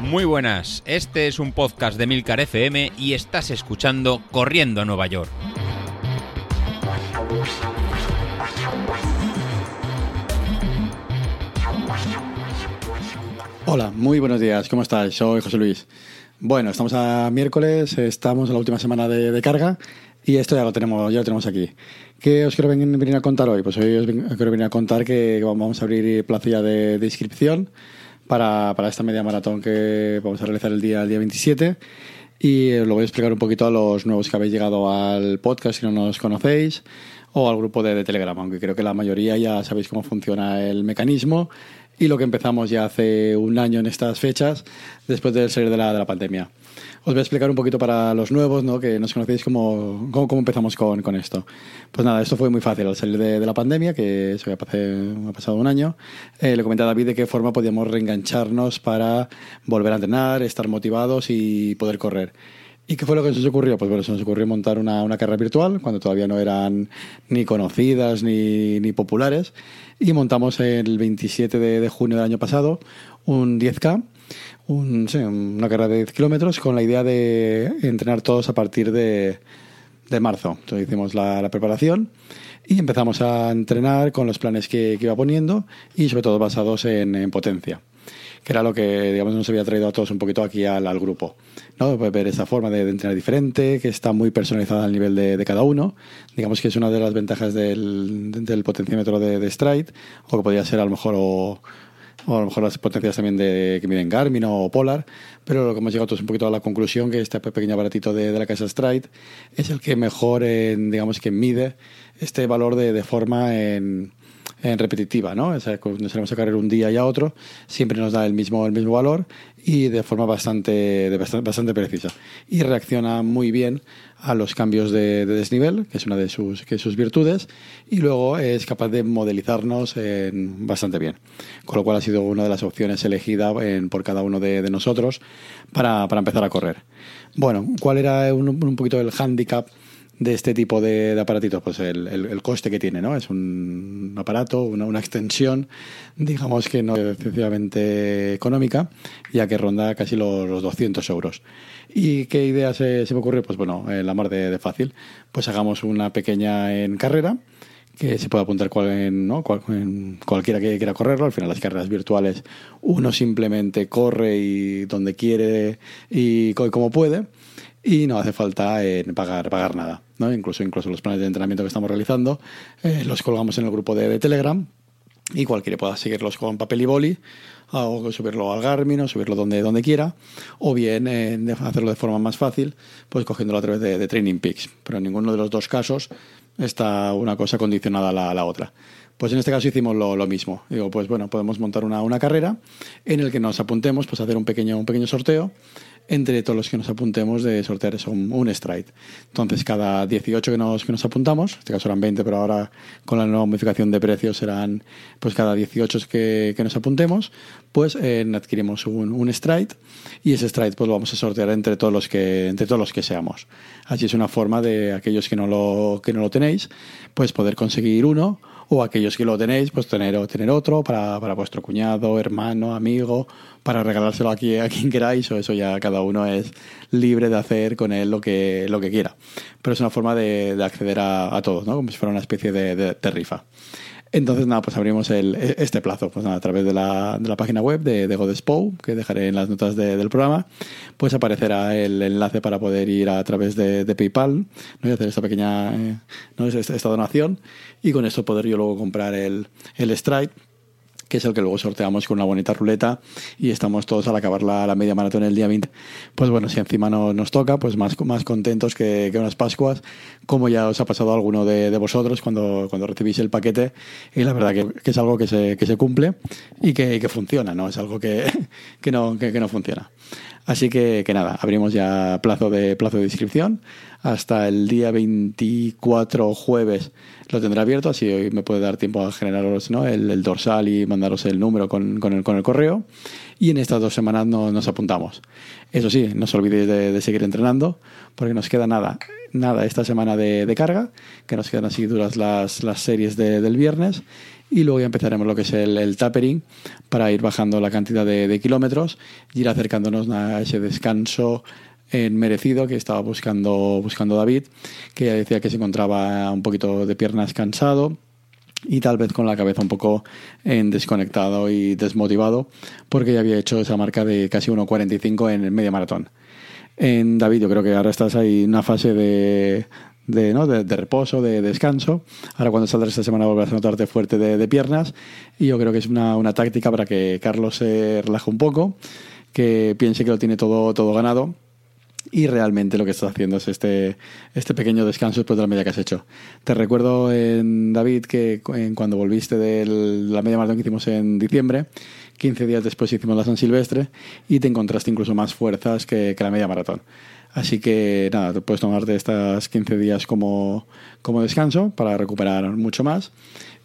Muy buenas, este es un podcast de Milcar FM y estás escuchando Corriendo a Nueva York. Hola, muy buenos días, ¿cómo estás? Soy José Luis. Bueno, estamos a miércoles, estamos en la última semana de, carga y esto ya lo tenemos, ya lo tenemos aquí. ¿Qué os quiero venir, a contar hoy? Pues hoy os quiero venir a contar que vamos a abrir plazilla de, de inscripción para, para esta media maratón que vamos a realizar el día, el día 27 y eh, lo voy a explicar un poquito a los nuevos que habéis llegado al podcast si no nos conocéis o al grupo de, de Telegram, aunque creo que la mayoría ya sabéis cómo funciona el mecanismo y lo que empezamos ya hace un año en estas fechas después de salir de la, de la pandemia. Os voy a explicar un poquito para los nuevos, ¿no? que nos conocéis cómo, cómo, cómo empezamos con, con esto. Pues nada, esto fue muy fácil al salir de, de la pandemia, que eso ya ha pasado un año. Eh, le comenté a David de qué forma podíamos reengancharnos para volver a entrenar, estar motivados y poder correr. ¿Y qué fue lo que se nos ocurrió? Pues bueno, se nos ocurrió montar una, una carrera virtual cuando todavía no eran ni conocidas ni, ni populares. Y montamos el 27 de, junio del año pasado un 10K, un, sí, una carrera de 10 kilómetros con la idea de entrenar todos a partir de, de marzo. Entonces hicimos la, preparación y empezamos a entrenar con los planes que, iba poniendo y sobre todo basados en potencia que era lo que digamos nos había traído a todos un poquito aquí al, grupo. ¿no? Pues ver esa forma de, entrenar diferente, que está muy personalizada al nivel de, cada uno. Digamos que es una de las ventajas del, potenciómetro de, de Stride, o que podría ser a lo mejor o, a lo mejor las potencias también de, que miden Garmin o Polar, pero lo que hemos llegado todos un poquito a la conclusión que este pequeño aparatito de, la casa Stride es el que mejor, en, digamos que mide este valor de, de forma en repetitiva, ¿no? O sea, cuando salimos a correr un día y a otro, siempre nos da el mismo, el mismo valor y de forma bastante, de bastante, precisa. Y reacciona muy bien a los cambios de, de desnivel, que es una de sus, que sus virtudes, y luego es capaz de modelizarnos en- bastante bien. Con lo cual ha sido una de las opciones elegida en- por cada uno de, nosotros para, para empezar a correr. Bueno, ¿cuál era un, un poquito el handicap de este tipo de, aparatitos? Pues el, el- coste que tiene, ¿no? Es un aparato, una, una extensión, digamos que no es excesivamente económica, ya que ronda casi los, los 200 euros. ¿Y qué idea se, me ocurrió? Pues bueno, eh, la mar de, de fácil. Pues hagamos una pequeña en carrera, que se puede apuntar cual- ¿no? cual- cualquiera que quiera correrlo. Al final las carreras virtuales uno simplemente corre y donde quiere y co- como puede y no hace falta eh, pagar, pagar nada. ¿no? Incluso, incluso los planes de entrenamiento que estamos realizando eh, los colgamos en el grupo de, Telegram y cualquiera pueda seguirlos con papel y boli o subirlo al Garmin o subirlo donde, donde quiera o bien eh, hacerlo de forma más fácil pues cogiéndolo a través de, Training Peaks pero en ninguno de los dos casos está una cosa condicionada a la, a la otra pues en este caso hicimos lo, lo mismo digo pues bueno podemos montar una, una carrera en el que nos apuntemos pues hacer un pequeño, un pequeño sorteo entre todos los que nos apuntemos de sortear eso, un, un. Entonces, cada 18 que nos, que nos apuntamos, en este caso eran 20, pero ahora con la nueva modificación de precios serán pues cada 18 que, que nos apuntemos, pues eh, adquirimos un, un stride y ese stride pues lo vamos a sortear entre todos los que entre todos los que seamos. Así es una forma de aquellos que no lo que no lo tenéis, pues poder conseguir uno o aquellos que lo tenéis, pues tener, otro para, para vuestro cuñado, hermano, amigo, para regalárselo aquí a quien queráis, o eso ya cada uno es libre de hacer con él lo que, lo que quiera. Pero es una forma de, de acceder a, a todos, ¿no? Como si fuera una especie de, de- de rifa. Entonces, nada, pues abrimos el, este plazo pues nada, a través de la, de la página web de, de Godespo, que dejaré en las notas de- del programa, pues aparecerá el enlace para poder ir a través de, PayPal ¿no? y hacer esta pequeña eh, ¿no? esta, donación y con esto poder yo luego comprar el, el que es el que luego sorteamos con una bonita ruleta y estamos todos al acabar la, la media maratón el día 20. Pues bueno, si encima no, nos toca, pues más, más contentos que, que unas Pascuas, como ya os ha pasado alguno de, de vosotros cuando, cuando recibís el paquete. Y la verdad que, que es algo que se, que se cumple y que, que funciona, ¿no? Es algo que, que, no, que no funciona. Así que, que nada, abrimos ya plazo de, plazo de inscripción hasta el día 24 jueves lo tendré abierto, así hoy me puede dar tiempo a generaros ¿no? el, dorsal y mandaros el número con, con, el, con el correo. Y en estas dos semanas no, nos apuntamos. Eso sí, no os olvidéis de, de, seguir entrenando, porque nos queda nada, nada esta semana de, de carga, que nos quedan así duras las, las series de, del viernes. Y luego ya empezaremos lo que es el, tapering para ir bajando la cantidad de, kilómetros y ir acercándonos a ese descanso en merecido que estaba buscando, buscando David, que ya decía que se encontraba un poquito de piernas cansado y tal vez con la cabeza un poco en desconectado y desmotivado porque ya había hecho esa marca de casi 1.45 en el media maratón. En David yo creo que ahora estás ahí en una fase de, de, ¿no? de, reposo, de descanso. Ahora cuando saldrás esta semana volverás a notarte fuerte de, piernas y yo creo que es una, una, táctica para que Carlos se relaje un poco, que piense que lo tiene todo, todo ganado y realmente lo que estás haciendo es este, este pequeño descanso después de la media que has hecho. Te recuerdo, en David, que cuando volviste de la media maratón que hicimos en diciembre, 15 días después hicimos la San Silvestre y te encontraste incluso más fuerzas que, la media maratón. Así que nada, te puedes tomarte estas 15 días como, como descanso para recuperar mucho más.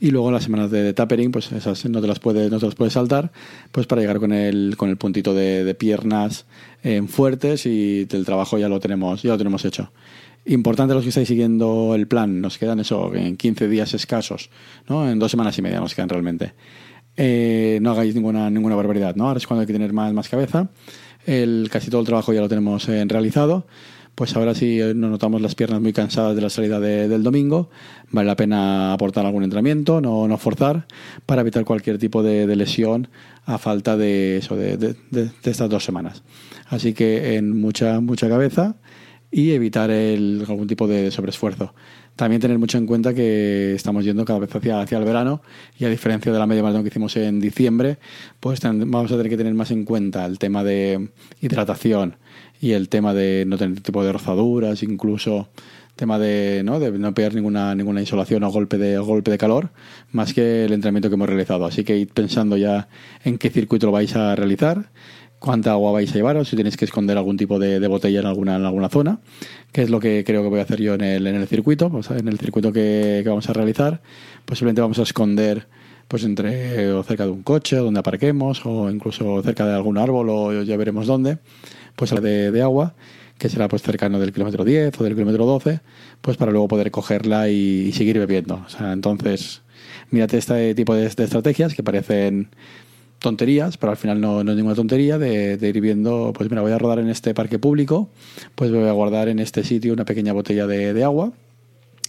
Y luego las semanas de, tapering, pues esas no te las puedes, no te las puedes saltar, pues para llegar con el, con el puntito de, piernas eh, fuertes y del trabajo ya lo tenemos, ya lo tenemos hecho. Importante los que estáis siguiendo el plan, nos quedan eso, en 15 días escasos, ¿no? En dos semanas y media nos quedan realmente. Eh, no hagáis ninguna, ninguna barbaridad, ¿no? Ahora es cuando hay que tener más, más cabeza el, casi todo el trabajo ya lo tenemos eh, realizado. Pues ahora sí eh, nos notamos las piernas muy cansadas de la salida del domingo. Vale la pena aportar algún entrenamiento, no, no forzar, para evitar cualquier tipo de, lesión a falta de de, de, estas dos semanas. Así que en mucha, mucha cabeza y evitar el, algún tipo de sobreesfuerzo. También tener mucho en cuenta que estamos yendo cada vez hacia, hacia el verano y a diferencia de la media maratón que hicimos en diciembre, pues vamos a tener que tener más en cuenta el tema de hidratación y el tema de no tener tipo de rozaduras, incluso tema de no, de no pegar ninguna, ninguna insolación o golpe de golpe de calor, más que el entrenamiento que hemos realizado. Así que ir pensando ya en qué circuito lo vais a realizar cuánta agua vais a llevar si tenéis que esconder algún tipo de, botella en alguna, en alguna zona, que es lo que creo que voy a hacer yo en el, en el circuito, pues, en el circuito que, vamos a realizar, posiblemente vamos a esconder pues entre o cerca de un coche donde aparquemos o incluso cerca de algún árbol o ya veremos dónde, pues de, de agua que será pues cercano del kilómetro 10 o del kilómetro 12, pues para luego poder cogerla y, seguir bebiendo. O sea, entonces, mírate este tipo de estrategias que parecen tonterías, pero al final no, no es ninguna tontería de, ir viendo, pues mira, voy a rodar en este parque público, pues voy a guardar en este sitio una pequeña botella de, agua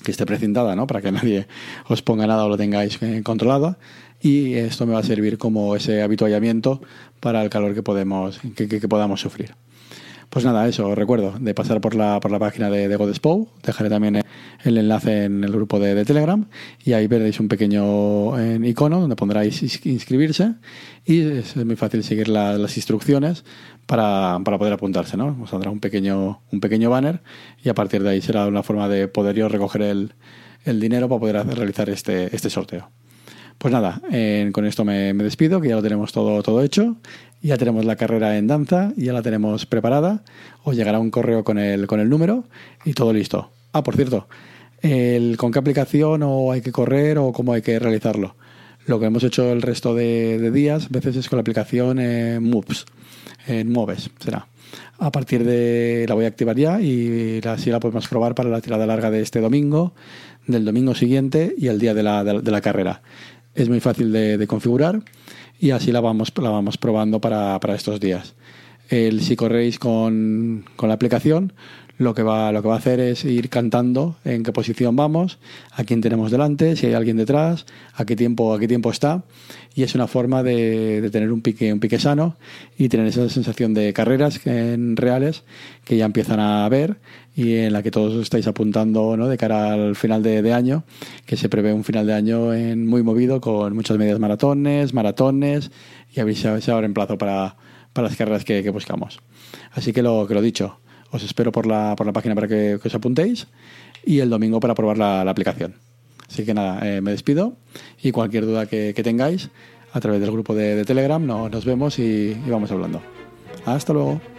que esté precintada, ¿no? Para que nadie os ponga nada o lo tengáis eh, controlada. Y esto me va a servir como ese habituallamiento para el calor que podemos, que, que podamos sufrir. Pues nada, eso, recuerdo de pasar por la, por la página de, de Godespow. Dejaré también el enlace en el grupo de, Telegram y ahí veréis un pequeño eh, icono donde pondráis inscribirse y es, muy fácil seguir las instrucciones para, poder apuntarse. ¿no? Os saldrá un pequeño, un pequeño banner y a partir de ahí será una forma de poder yo recoger el, el dinero para poder realizar este, este sorteo. Pues nada, con esto me, despido, que ya lo tenemos todo, todo hecho. Ya tenemos la carrera en danza, ya la tenemos preparada. Os llegará un correo con el, con el número y todo listo. Ah, por cierto, el, con qué aplicación o hay que correr o cómo hay que realizarlo. Lo que hemos hecho el resto de, días, a veces es con la aplicación eh, Moves, en Moves será. A partir de la voy a activar ya y así la podemos probar para la tirada larga de este domingo, del domingo siguiente y el día de la, de la carrera. Es muy fácil de, configurar y así la vamos, la vamos probando para, estos días. El, si corréis con, con la aplicación, lo que va lo que va a hacer es ir cantando en qué posición vamos, a quién tenemos delante, si hay alguien detrás, a qué tiempo a qué tiempo está y es una forma de, tener un pique un pique sano y tener esa sensación de carreras en reales que ya empiezan a ver y en la que todos estáis apuntando ¿no? de cara al final de, año, que se prevé un final de año muy movido con muchas medias maratones, maratones y a ver si se abre en plazo para, para las carreras que, que buscamos. Así que lo que lo dicho, os espero por la, por la página para que, os apuntéis y el domingo para probar la, aplicación. Así que nada, eh, me despido y cualquier duda que, tengáis a través del grupo de, Telegram no, nos vemos y vamos hablando. Hasta luego.